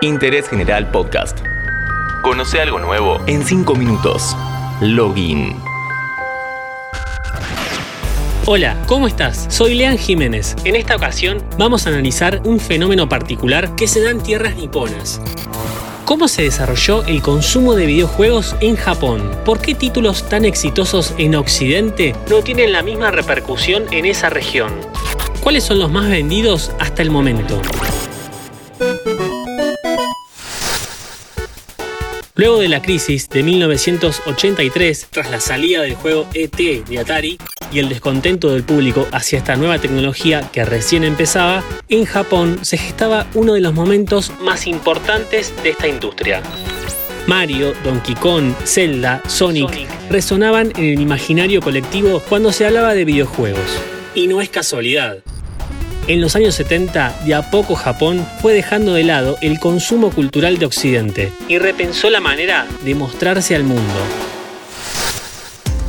Interés General Podcast. Conoce algo nuevo en 5 minutos. Login. Hola, ¿cómo estás? Soy Lean Jiménez. En esta ocasión vamos a analizar un fenómeno particular que se da en tierras niponas. ¿Cómo se desarrolló el consumo de videojuegos en Japón? ¿Por qué títulos tan exitosos en Occidente no tienen la misma repercusión en esa región? ¿Cuáles son los más vendidos hasta el momento? Luego de la crisis de 1983, tras la salida del juego ET de Atari y el descontento del público hacia esta nueva tecnología que recién empezaba, en Japón se gestaba uno de los momentos más importantes de esta industria. Mario, Donkey Kong, Zelda, Sonic, Sonic resonaban en el imaginario colectivo cuando se hablaba de videojuegos. Y no es casualidad. En los años 70, de a poco Japón fue dejando de lado el consumo cultural de Occidente y repensó la manera de mostrarse al mundo.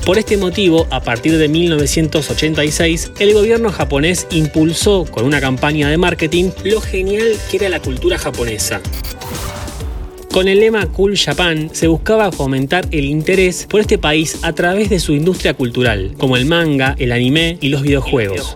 Por este motivo, a partir de 1986, el gobierno japonés impulsó con una campaña de marketing lo genial que era la cultura japonesa. Con el lema Cool Japan se buscaba fomentar el interés por este país a través de su industria cultural, como el manga, el anime y los videojuegos.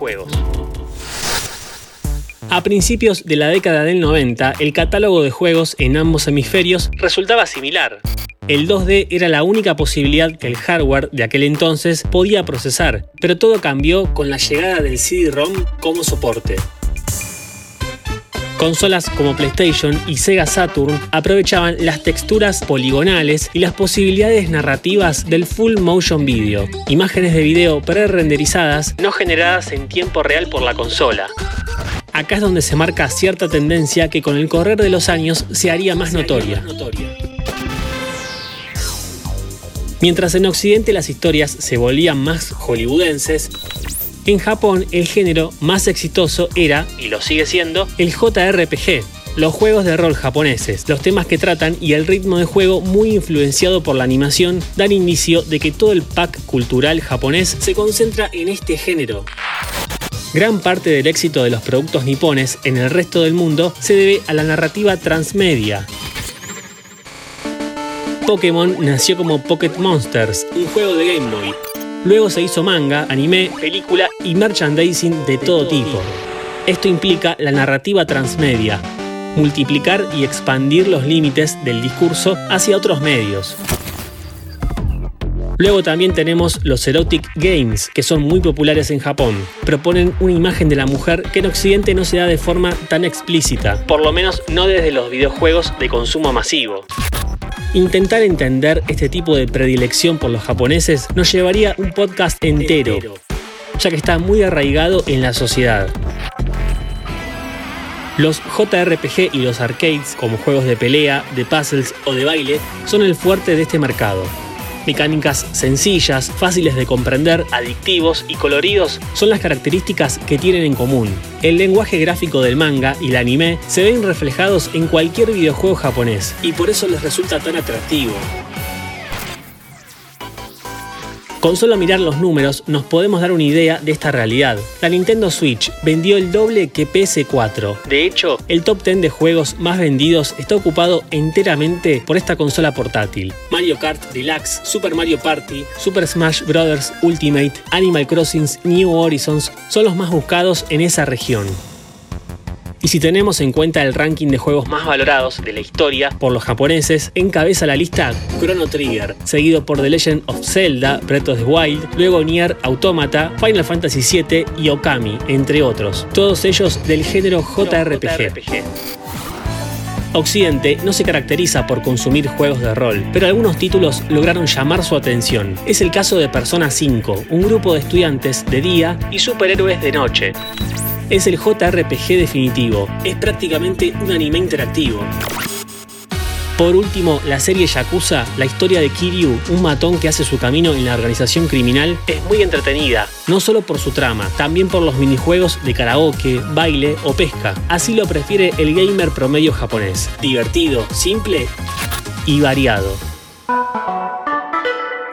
A principios de la década del 90, el catálogo de juegos en ambos hemisferios resultaba similar. El 2D era la única posibilidad que el hardware de aquel entonces podía procesar, pero todo cambió con la llegada del CD-ROM como soporte. Consolas como PlayStation y Sega Saturn aprovechaban las texturas poligonales y las posibilidades narrativas del full motion video, imágenes de video pre-renderizadas no generadas en tiempo real por la consola. Acá es donde se marca cierta tendencia que con el correr de los años se haría más notoria. Mientras en Occidente las historias se volvían más hollywoodenses, en Japón el género más exitoso era, y lo sigue siendo, el JRPG, los juegos de rol japoneses, los temas que tratan y el ritmo de juego muy influenciado por la animación dan inicio de que todo el pack cultural japonés se concentra en este género. Gran parte del éxito de los productos nipones en el resto del mundo se debe a la narrativa transmedia. Pokémon nació como Pocket Monsters, un juego de Game Boy. Luego se hizo manga, anime, película y merchandising de todo tipo. Esto implica la narrativa transmedia, multiplicar y expandir los límites del discurso hacia otros medios. Luego también tenemos los Erotic Games, que son muy populares en Japón. Proponen una imagen de la mujer que en Occidente no se da de forma tan explícita, por lo menos no desde los videojuegos de consumo masivo. Intentar entender este tipo de predilección por los japoneses nos llevaría un podcast entero, ya que está muy arraigado en la sociedad. Los JRPG y los arcades, como juegos de pelea, de puzzles o de baile, son el fuerte de este mercado. Mecánicas sencillas, fáciles de comprender, adictivos y coloridos son las características que tienen en común. El lenguaje gráfico del manga y el anime se ven reflejados en cualquier videojuego japonés y por eso les resulta tan atractivo. Con solo mirar los números nos podemos dar una idea de esta realidad. La Nintendo Switch vendió el doble que PS4. De hecho, el top 10 de juegos más vendidos está ocupado enteramente por esta consola portátil. Mario Kart Deluxe, Super Mario Party, Super Smash Bros. Ultimate, Animal Crossing New Horizons son los más buscados en esa región. Y si tenemos en cuenta el ranking de juegos más valorados de la historia por los japoneses, encabeza la lista Chrono Trigger, seguido por The Legend of Zelda, Breath of the Wild, luego Nier Automata, Final Fantasy VII y Okami, entre otros, todos ellos del género JRPG. Occidente no se caracteriza por consumir juegos de rol, pero algunos títulos lograron llamar su atención. Es el caso de Persona 5, un grupo de estudiantes de día y superhéroes de noche es el JRPG definitivo. Es prácticamente un anime interactivo. Por último, la serie Yakuza, la historia de Kiryu, un matón que hace su camino en la organización criminal, es muy entretenida, no solo por su trama, también por los minijuegos de karaoke, baile o pesca. Así lo prefiere el gamer promedio japonés. Divertido, simple y variado.